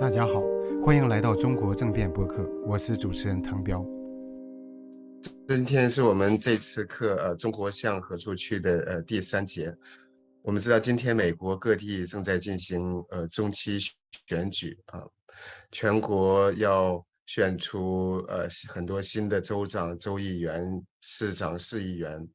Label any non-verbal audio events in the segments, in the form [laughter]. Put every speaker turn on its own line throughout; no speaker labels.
大家好，欢迎来到中国政变播客，我是主持人唐彪。
今天是我们这次课呃中国向何处去的呃第三节。我们知道今天美国各地正在进行呃中期选举啊，全国要选出呃很多新的州长、州议员、市长、市议员。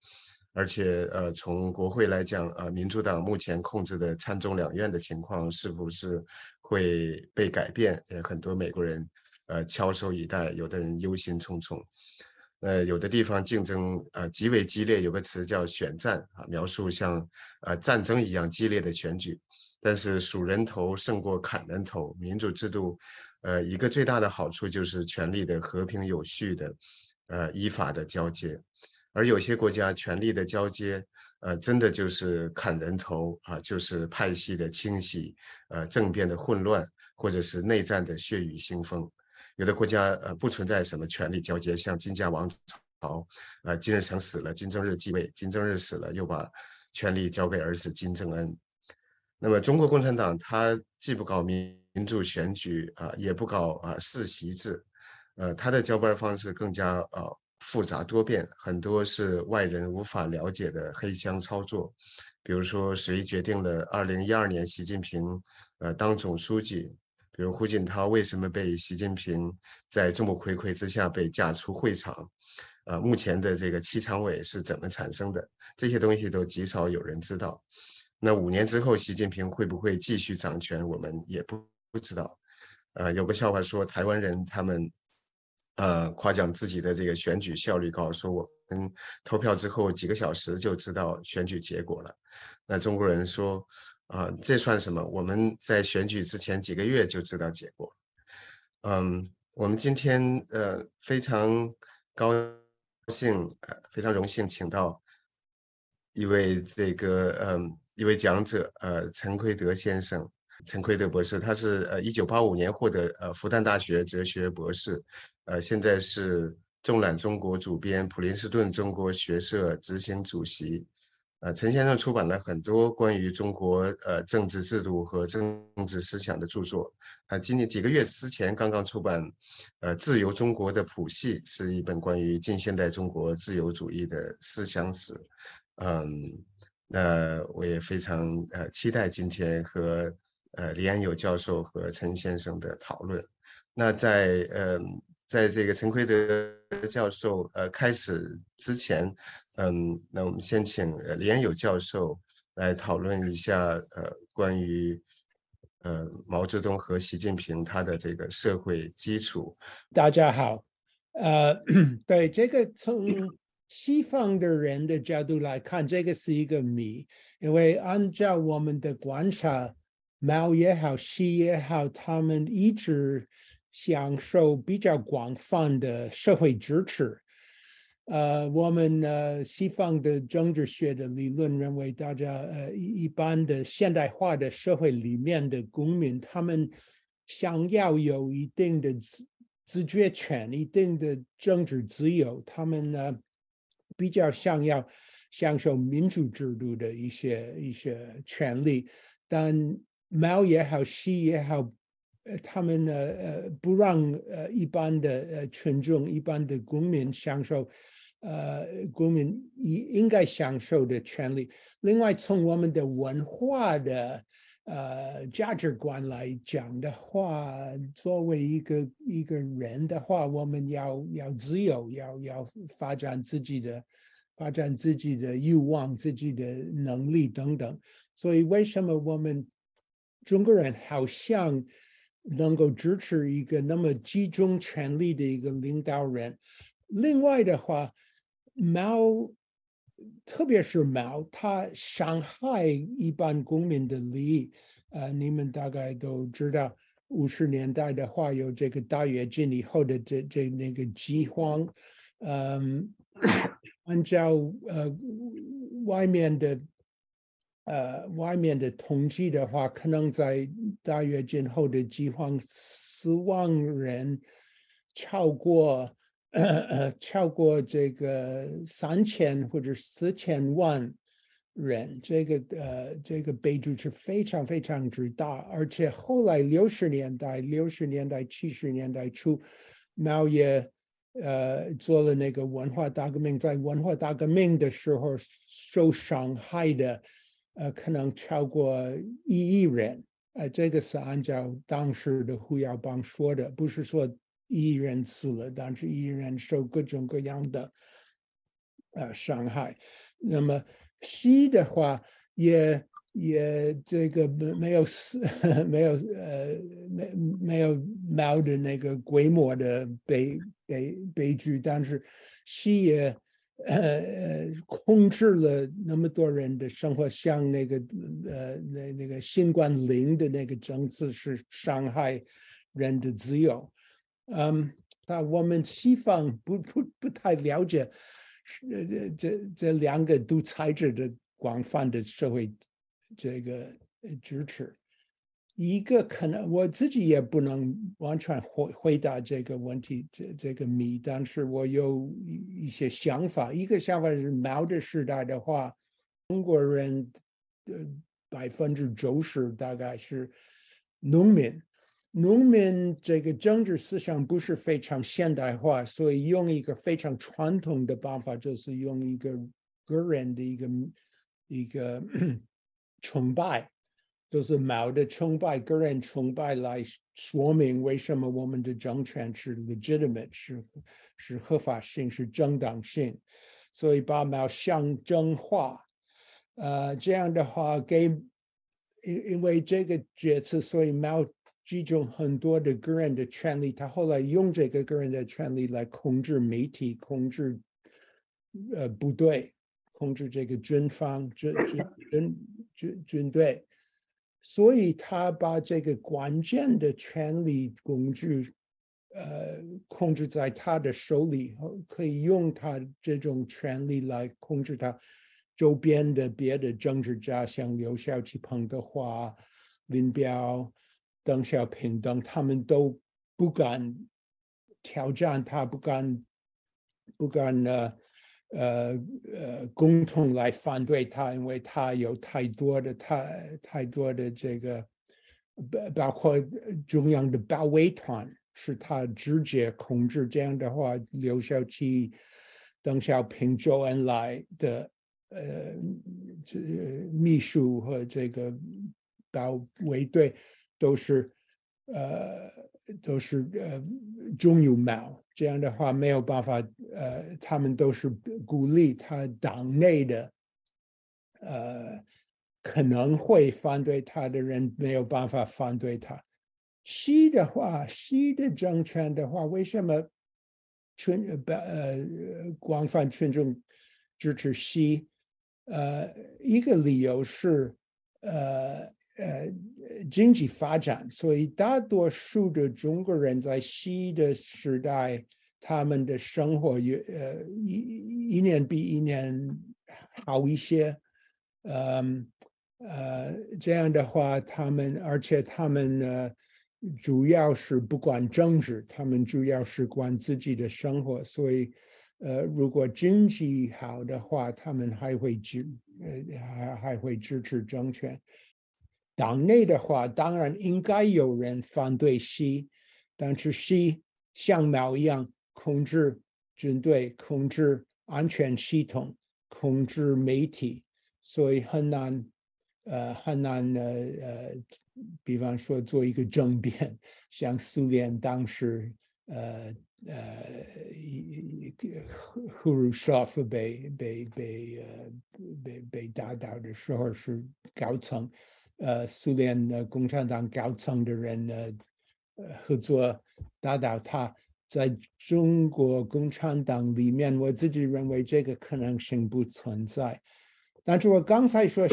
而且，呃，从国会来讲，呃，民主党目前控制的参众两院的情况是不是会被改变？也很多美国人，呃，翘首以待，有的人忧心忡忡。呃，有的地方竞争，呃，极为激烈，有个词叫“选战”啊，描述像，呃，战争一样激烈的选举。但是数人头胜过砍人头，民主制度，呃，一个最大的好处就是权力的和平有序的，呃，依法的交接。而有些国家权力的交接，呃，真的就是砍人头啊，就是派系的清洗，呃，政变的混乱，或者是内战的血雨腥风。有的国家呃不存在什么权力交接，像金家王朝，呃，金日成死了，金正日继位，金正日死了，又把权力交给儿子金正恩。那么中国共产党它既不搞民民主选举啊，也不搞啊世袭制，呃，它的交班方式更加呃。复杂多变，很多是外人无法了解的黑箱操作。比如说，谁决定了二零一二年习近平呃当总书记？比如胡锦涛为什么被习近平在众目睽睽之下被架出会场？呃，目前的这个七常委是怎么产生的？这些东西都极少有人知道。那五年之后，习近平会不会继续掌权？我们也不不知道。呃，有个笑话说，台湾人他们。呃，夸奖自己的这个选举效率高，说我们投票之后几个小时就知道选举结果了。那中国人说，啊，这算什么？我们在选举之前几个月就知道结果。嗯，我们今天呃非常高兴，呃非常荣幸，请到一位这个嗯一位讲者，呃陈奎德先生。陈奎德博士，他是呃一九八五年获得呃复旦大学哲学博士，呃现在是纵览中国主编，普林斯顿中国学社执行主席。呃，陈先生出版了很多关于中国呃政治制度和政治思想的著作。啊，今年几个月之前刚刚出版，呃，《自由中国的谱系》是一本关于近现代中国自由主义的思想史。嗯，那我也非常呃期待今天和。呃，李安友教授和陈先生的讨论。那在呃，在这个陈奎德教授呃开始之前，嗯，那我们先请李安友教授来讨论一下呃关于呃毛泽东和习近平他的这个社会基础。
大家好，呃，[coughs] 对这个从西方的人的角度来看，这个是一个谜，因为按照我们的观察。毛也好，习也好，他们一直享受比较广泛的社会支持。呃，我们呃西方的政治学的理论认为，大家呃一般的现代化的社会里面的公民，他们想要有一定的自自觉权、一定的政治自由，他们呢比较想要享受民主制度的一些一些权利，但毛也好，西也好，呃，他们呢，呃，不让呃一般的呃群众、一般的公民享受，呃，公民应应该享受的权利。另外，从我们的文化的呃价值观来讲的话，作为一个一个人的话，我们要要自由，要要发展自己的发展自己的欲望、自己的能力等等。所以，为什么我们？中国人好像能够支持一个那么集中权力的一个领导人。另外的话，毛，特别是毛，他伤害一般公民的利益。呃，你们大概都知道，五十年代的话有这个大跃进以后的这这那个饥荒。嗯，[coughs] 按照呃外面的。呃，外面的统计的话，可能在大约今后的饥荒，死亡人超过呃超过这个三千或者四千万人，这个呃这个悲剧是非常非常之大，而且后来六十年代、六十年代、七十年代初，毛也呃做了那个文化大革命，在文化大革命的时候受伤害的呃可能超过一亿人，呃这个是按照当时的胡耀邦说的，不是说一亿人死了，但是一亿人受各种各样的呃伤害，那么。西的话也也这个没有死 [laughs] 没有呃没没有猫的那个规模的悲悲悲剧，但是西也呃控制了那么多人的生活，像那个呃那那个新冠零的那个政策是伤害人的自由，嗯，但我们西方不不不太了解。这这这两个独裁者的广泛的社会这个支持，一个可能我自己也不能完全回回答这个问题，这这个谜，但是我有一些想法。一个想法是毛的时代的话，中国人的百分之九十大概是农民。农民这个政治思想不是非常现代化，所以用一个非常传统的办法，就是用一个个人的一个一个 [clears throat] 崇拜，就是毛的崇拜、个人崇拜来说明为什么我们的政权是 legitimate，是是合法性、是正当性，所以把毛象征化。呃，这样的话给因因为这个决策，所以毛。集中很多的个人的权利，他后来用这个个人的权利来控制媒体、控制呃部队、控制这个军方、军军军军军队，所以他把这个关键的权力工具呃控制在他的手里，可以用他这种权力来控制他周边的别的政治家，像刘少奇、彭德怀、林彪。邓小平等，他们都不敢挑战他，不敢不敢呢，呃呃，共同来反对他，因为他有太多的太太多的这个，包包括中央的保卫团是他直接控制。这样的话，刘少奇、邓小平、周恩来的呃这秘书和这个保卫队。都是，呃，都是呃，中有毛，这样的话没有办法，呃，他们都是鼓励他党内的，呃，可能会反对他的人没有办法反对他。西的话，西的政权的话，为什么群呃广泛群众支持西？呃，一个理由是，呃。呃，经济发展，所以大多数的中国人在西的时代，他们的生活也呃一一年比一年好一些，嗯呃这样的话，他们而且他们呢，主要是不管政治，他们主要是管自己的生活，所以呃如果经济好的话，他们还会支呃还还会支持政权。党内的话，当然应该有人反对西，但是西像毛一样控制军队、控制安全系统、控制媒体，所以很难，呃，很难，呃呃，比方说做一个政变，[laughs] 像苏联当时，呃呃，赫鲁晓夫被被被呃被被打倒的时候是高层。呃，苏联的共产党高层的人呢，呃，合作打倒他。在中国共产党里面，我自己认为这个可能性不存在。但是我刚才说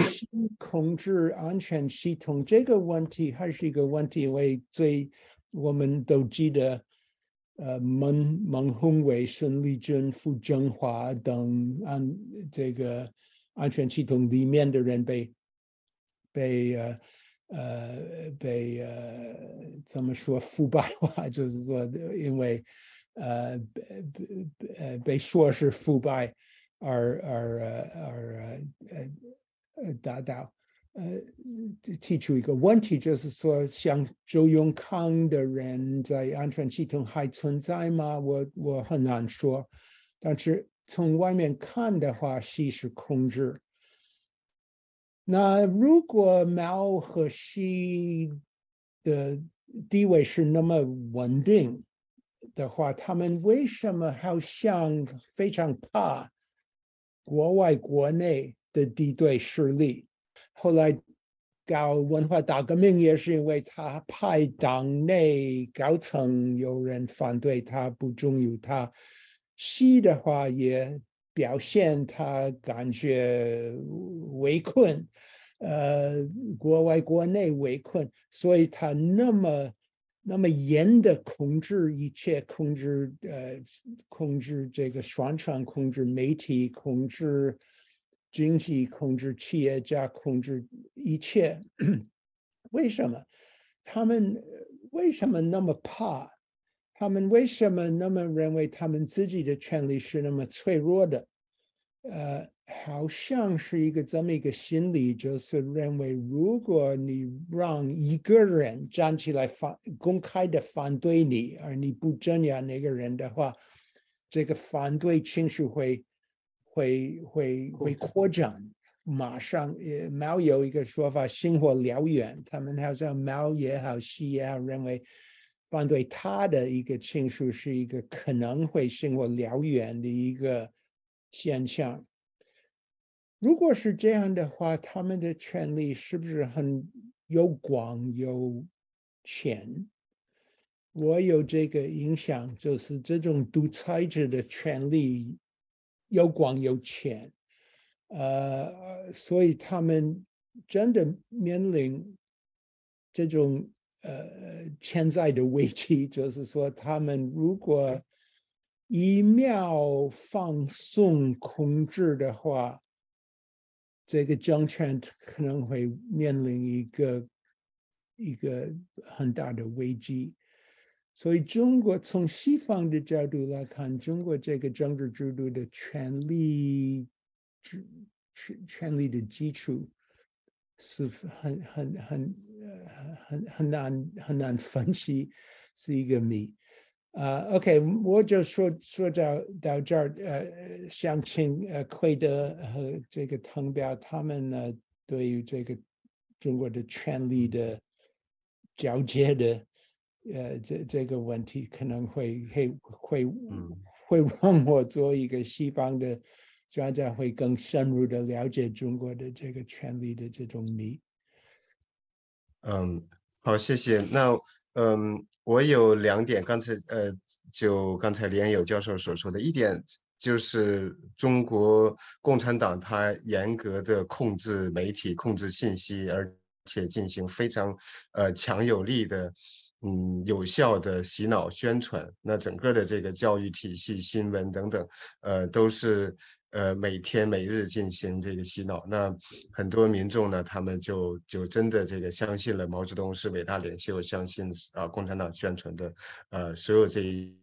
控制安全系统这个问题还是一个问题，因为最我们都记得，呃，孟孟宏伟、孙立军、傅政华等安这个安全系统里面的人被。被呃呃被呃怎么说腐败化？[laughs] 就是说，因为呃被呃被说是腐败而而而呃呃达到。呃，提出一个问题，就是说，像周永康的人在安全系统还存在吗？我我很难说，但是从外面看的话，西是控制。那如果毛和西的地位是那么稳定的话，他们为什么好像非常怕国外国内的敌对势力？后来搞文化大革命也是因为他派党内高层有人反对他，不中意他。西的话也表现他感觉围困，[laughs] 呃，国外国内围困，所以他那么那么严的控制一切，控制呃，控制这个宣传，控制媒体，控制。经济控制企业家控制一切，[clears throat] 为什么？他们为什么那么怕？他们为什么那么认为他们自己的权利是那么脆弱的？呃，好像是一个这么一个心理，就是认为如果你让一个人站起来反公开的反对你，而你不镇压那个人的话，这个反对情绪会。会会会扩展，马上呃，猫有一个说法，星火燎原。他们好像猫也好，西也好，认为反对他的一个情绪是一个可能会生火燎原的一个现象。如果是这样的话，他们的权利是不是很有广有浅？我有这个印象，就是这种独裁者的权利。有广有浅，呃，所以他们真的面临这种呃潜在的危机，就是说，他们如果一秒放松控制的话，这个政权可能会面临一个一个很大的危机。所以，中国从西方的角度来看，中国这个政治制度的权力、权权权力的基础是很很很很很难很难分析，是一个谜。啊，OK，我就说说到到这儿。呃，想请呃奎德和这个滕彪他们呢，对于这个中国的权力的交接的。呃，这这个问题可能会会会会让我做一个西方的专家，会更深入的了解中国的这个权力的这种谜。
嗯，好，谢谢。那嗯，我有两点，刚才呃，就刚才连友教授所说的一点，就是中国共产党它严格的控制媒体、控制信息，而且进行非常呃强有力的。嗯，有效的洗脑宣传，那整个的这个教育体系、新闻等等，呃，都是呃每天每日进行这个洗脑。那很多民众呢，他们就就真的这个相信了毛泽东是伟大领袖，相信啊共产党宣传的呃所有这一。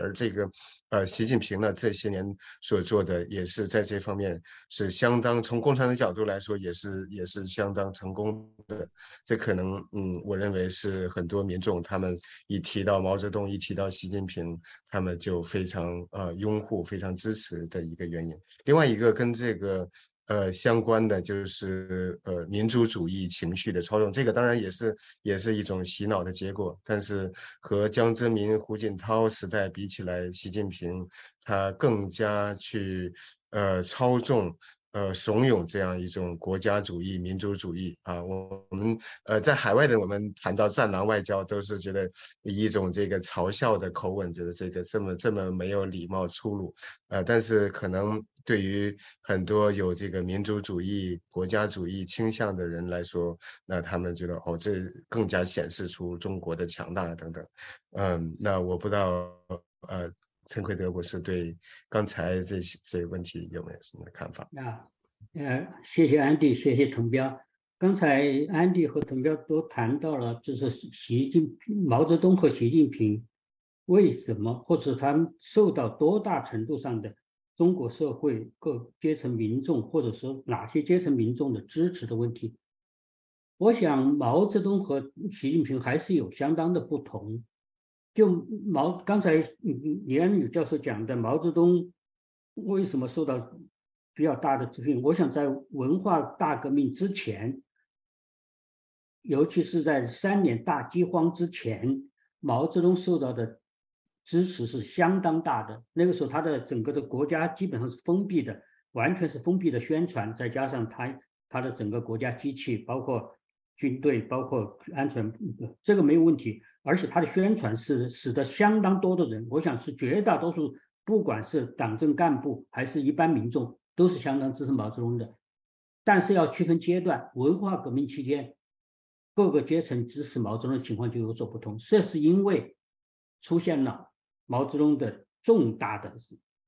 而这个，呃，习近平呢这些年所做的也是在这方面是相当，从共产党角度来说也是也是相当成功的。这可能，嗯，我认为是很多民众他们一提到毛泽东，一提到习近平，他们就非常呃拥护、非常支持的一个原因。另外一个跟这个。呃，相关的就是呃民族主义情绪的操纵，这个当然也是也是一种洗脑的结果。但是和江泽民、胡锦涛时代比起来，习近平他更加去呃操纵。呃，怂恿这样一种国家主义、民族主义啊，我我们呃在海外的我们谈到战狼外交，都是觉得一种这个嘲笑的口吻，觉得这个这么这么没有礼貌、粗鲁。呃，但是可能对于很多有这个民族主义、国家主义倾向的人来说，那他们觉得哦，这更加显示出中国的强大等等。嗯，那我不知道呃。陈奎德博士对刚才这些这些问题有没有什么看法？
啊，呃，谢谢安迪，谢谢滕彪。刚才安迪和滕彪都谈到了，就是习近毛泽东和习近平为什么，或者他们受到多大程度上的中国社会各阶层民众，或者说哪些阶层民众的支持的问题。我想毛泽东和习近平还是有相当的不同。就毛刚才李安宇教授讲的，毛泽东为什么受到比较大的支持？我想在文化大革命之前，尤其是在三年大饥荒之前，毛泽东受到的支持是相当大的。那个时候，他的整个的国家基本上是封闭的，完全是封闭的宣传，再加上他他的整个国家机器，包括。军队包括安全，这个没有问题。而且他的宣传是使得相当多的人，我想是绝大多数，不管是党政干部还是一般民众，都是相当支持毛泽东的。但是要区分阶段，文化革命期间，各个阶层支持毛泽东的情况就有所不同。这是因为出现了毛泽东的重大的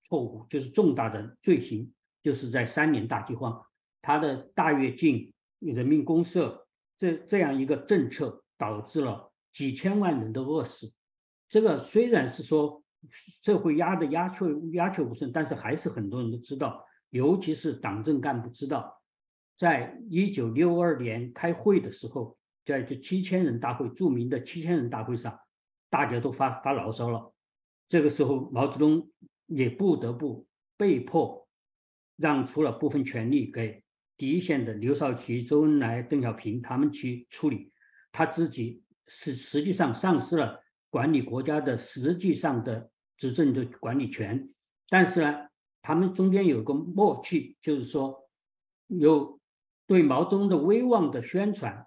错误，就是重大的罪行，就是在三年大饥荒，他的大跃进、人民公社。这这样一个政策导致了几千万人的饿死，这个虽然是说社会压的鸦雀鸦雀无声，但是还是很多人都知道，尤其是党政干部知道，在一九六二年开会的时候，在这七千人大会著名的七千人大会上，大家都发发牢骚了，这个时候毛泽东也不得不被迫让出了部分权力给。第一线的刘少奇、周恩来、邓小平他们去处理，他自己是实际上丧失了管理国家的实际上的执政的管理权。但是呢，他们中间有个默契，就是说有对毛泽东的威望的宣传，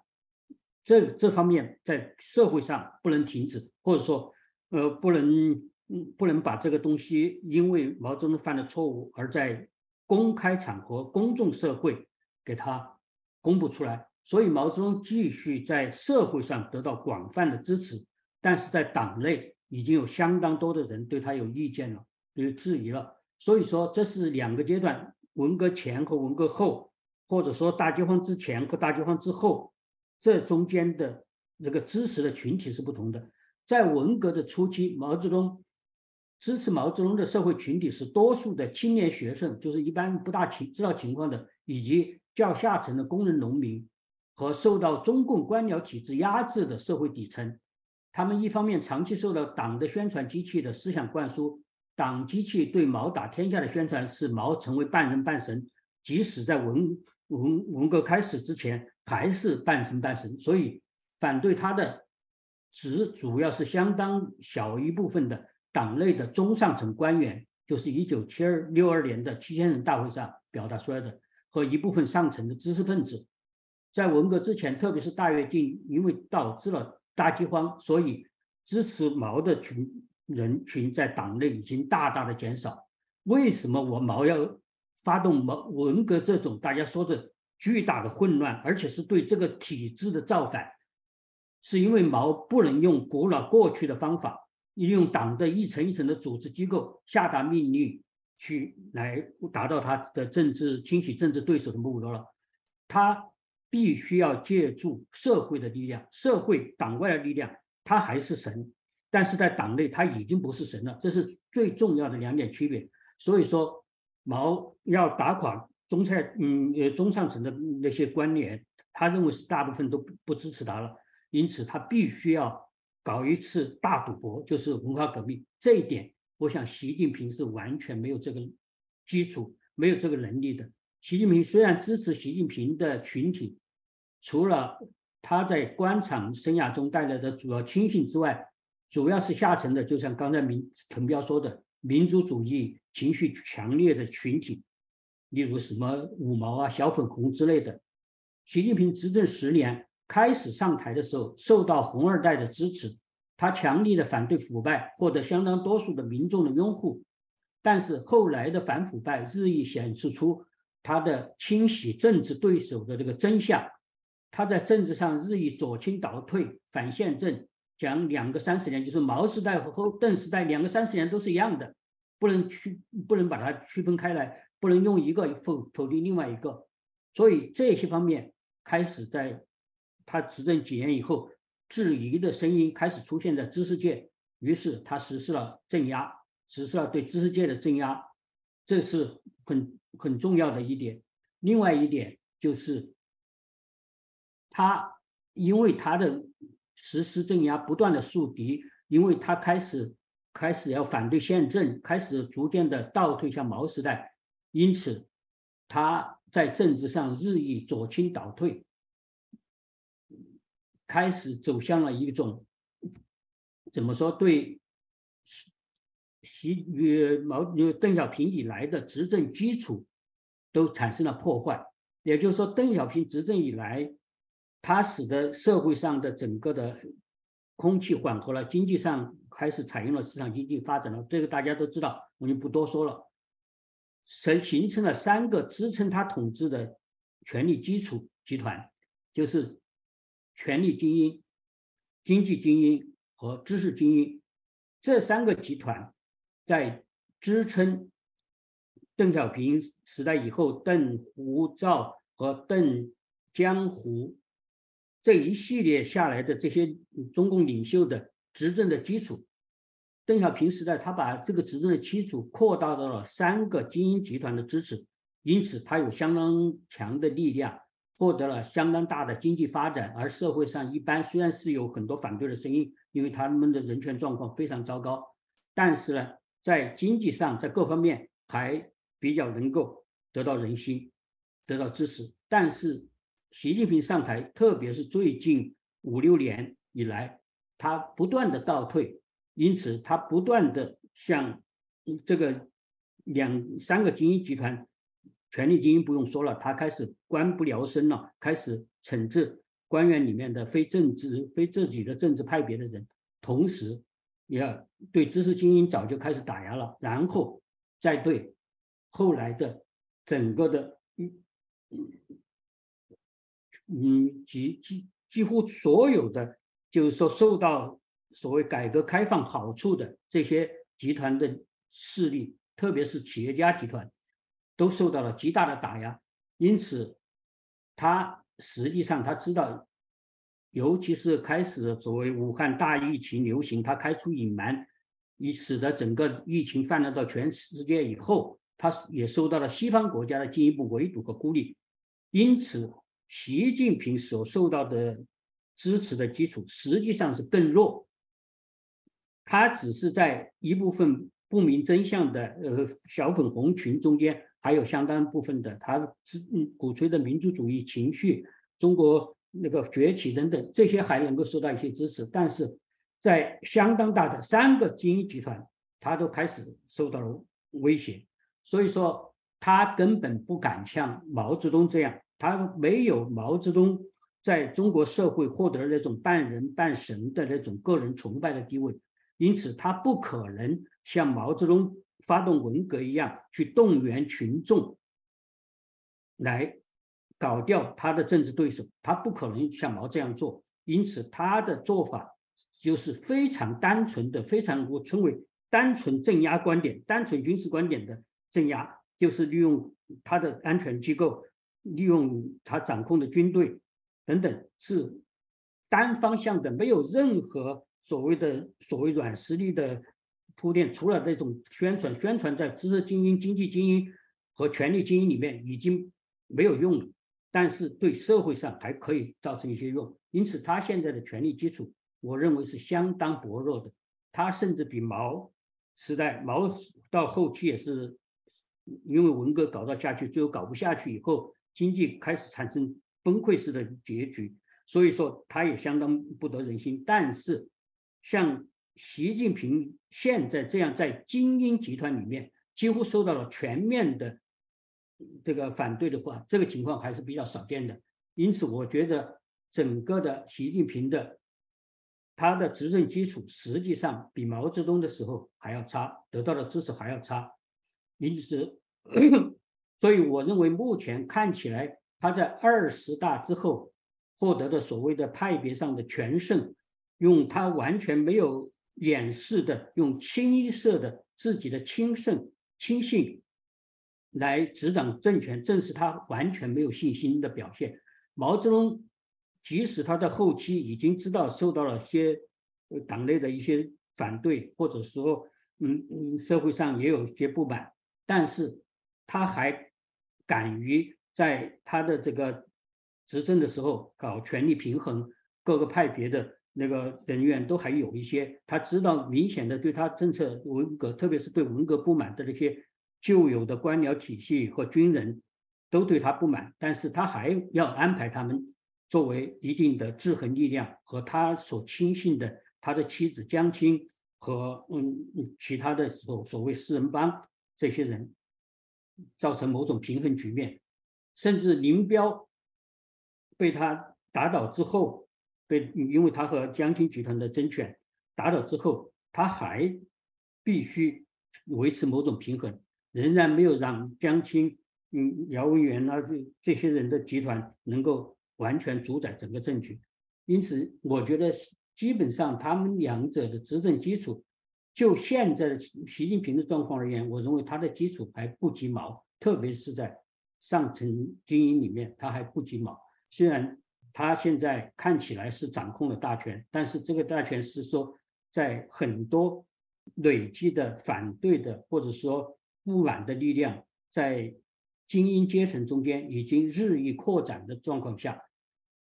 这这方面在社会上不能停止，或者说呃不能嗯不能把这个东西因为毛泽东犯了错误而在公开场合、公众社会。给他公布出来，所以毛泽东继续在社会上得到广泛的支持，但是在党内已经有相当多的人对他有意见了，有质疑了。所以说，这是两个阶段：文革前和文革后，或者说大饥荒之前和大饥荒之后，这中间的这个支持的群体是不同的。在文革的初期，毛泽东支持毛泽东的社会群体是多数的青年学生，就是一般不大情知道情况的，以及。较下层的工人、农民和受到中共官僚体制压制的社会底层，他们一方面长期受到党的宣传机器的思想灌输，党机器对毛打天下的宣传使毛成为半人半神，即使在文文文革开始之前还是半神半神，所以反对他的只主要是相当小一部分的党内的中上层官员，就是一九七二六二年的七千人大会上表达出来的。和一部分上层的知识分子，在文革之前，特别是大跃进，因为导致了大饥荒，所以支持毛的群人群在党内已经大大的减少。为什么我毛要发动毛文革这种大家说的巨大的混乱，而且是对这个体制的造反？是因为毛不能用古老过去的方法，利用党的一层一层的组织机构下达命令。去来达到他的政治清洗政治对手的目标了，他必须要借助社会的力量，社会党外的力量，他还是神，但是在党内他已经不是神了，这是最重要的两点区别。所以说，毛要打垮中菜嗯中上层的那些官员，他认为是大部分都不支持他了，因此他必须要搞一次大赌博，就是文化革命，这一点。我想，习近平是完全没有这个基础、没有这个能力的。习近平虽然支持习近平的群体，除了他在官场生涯中带来的主要亲信之外，主要是下层的，就像刚才民滕彪说的，民族主义情绪强烈的群体，例如什么五毛啊、小粉红之类的。习近平执政十年，开始上台的时候，受到红二代的支持。他强力的反对腐败，获得相当多数的民众的拥护，但是后来的反腐败日益显示出他的清洗政治对手的这个真相。他在政治上日益左倾倒退，反宪政，讲两个三十年，就是毛时代和后邓时代两个三十年都是一样的，不能区不能把它区分开来，不能用一个否否定另外一个。所以这些方面开始在他执政几年以后。质疑的声音开始出现在知识界，于是他实施了镇压，实施了对知识界的镇压。这是很很重要的一点。另外一点就是，他因为他的实施镇压不断的树敌，因为他开始开始要反对宪政，开始逐渐的倒退向毛时代，因此他在政治上日益左倾倒退，开始走向了一种怎么说对习与毛邓小平以来的执政基础。都产生了破坏，也就是说，邓小平执政以来，他使得社会上的整个的空气缓和了，经济上开始采用了市场经济发展了，这个大家都知道，我就不多说了。形形成了三个支撑他统治的权力基础集团，就是权力精英、经济精英和知识精英这三个集团在支撑。邓小平时代以后，邓、胡、赵和邓、江、胡这一系列下来的这些中共领袖的执政的基础，邓小平时代他把这个执政的基础扩大到了三个精英集团的支持，因此他有相当强的力量，获得了相当大的经济发展。而社会上一般虽然是有很多反对的声音，因为他们的人权状况非常糟糕，但是呢，在经济上在各方面还。比较能够得到人心，得到支持。但是习近平上台，特别是最近五六年以来，他不断的倒退，因此他不断的向这个两三个精英集团，权力精英不用说了，他开始官不聊生了，开始惩治官员里面的非政治、非自己的政治派别的人，同时也对知识精英早就开始打压了，然后再对。后来的整个的，嗯嗯，几几几乎所有的，就是说受到所谓改革开放好处的这些集团的势力，特别是企业家集团，都受到了极大的打压。因此，他实际上他知道，尤其是开始所谓武汉大疫情流行，他开出隐瞒，以使得整个疫情泛滥到全世界以后。他也受到了西方国家的进一步围堵和孤立，因此，习近平所受到的支持的基础实际上是更弱。他只是在一部分不明真相的呃小粉红群中间，还有相当部分的他支鼓吹的民族主义情绪、中国那个崛起等等，这些还能够受到一些支持。但是在相当大的三个精英集团，他都开始受到了威胁。所以说，他根本不敢像毛泽东这样，他没有毛泽东在中国社会获得那种半人半神的那种个人崇拜的地位，因此他不可能像毛泽东发动文革一样去动员群众来搞掉他的政治对手，他不可能像毛这样做，因此他的做法就是非常单纯的，非常我称为单纯镇压观点、单纯军事观点的。镇压就是利用他的安全机构，利用他掌控的军队等等，是单方向的，没有任何所谓的所谓软实力的铺垫。除了这种宣传，宣传在知识精英、经济精英和权力精英里面已经没有用了，但是对社会上还可以造成一些用。因此，他现在的权力基础，我认为是相当薄弱的。他甚至比毛时代，毛到后期也是。因为文革搞到下去，最后搞不下去以后，经济开始产生崩溃式的结局，所以说他也相当不得人心。但是，像习近平现在这样在精英集团里面几乎受到了全面的这个反对的话，这个情况还是比较少见的。因此，我觉得整个的习近平的他的执政基础实际上比毛泽东的时候还要差，得到的支持还要差。因此，所以我认为目前看起来，他在二十大之后获得的所谓的派别上的全胜，用他完全没有掩饰的，用清一色的自己的亲胜亲信来执掌政权，正是他完全没有信心的表现。毛泽东即使他的后期已经知道受到了些党内的一些反对，或者说，嗯嗯，社会上也有一些不满。但是他还敢于在他的这个执政的时候搞权力平衡，各个派别的那个人员都还有一些，他知道明显的对他政策文革，特别是对文革不满的那些旧有的官僚体系和军人，都对他不满，但是他还要安排他们作为一定的制衡力量，和他所亲信的他的妻子江青和嗯其他的所所谓四人帮这些人，造成某种平衡局面，甚至林彪。被他打倒之后，被因为他和江青集团的争权打倒之后，他还必须维持某种平衡，仍然没有让江青、嗯姚文元啊这这些人的集团能够完全主宰整个政局。因此，我觉得基本上他们两者的执政基础，就现在的习近平的状况而言，我认为他的基础还不及毛，特别是在上层精英里面，他还不及毛。虽然他现在看起来是掌控了大权，但是这个大权是说在很多累积的反对的或者说不满的力量在精英阶层中间已经日益扩展的状况下，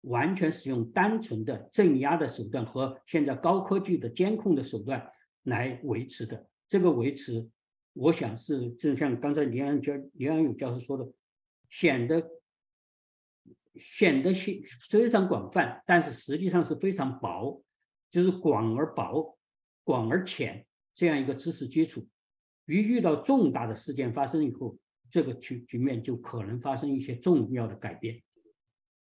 完全使用单纯的镇压的手段和现在高科技的监控的手段来维持的。这个维持，我想是正像刚才林安教林安勇教授说的，显得。显得是非常广泛，但是实际上是非常薄，就是广而薄、广而浅这样一个知识基础。一遇到重大的事件发生以后，这个局局面就可能发生一些重要的改变。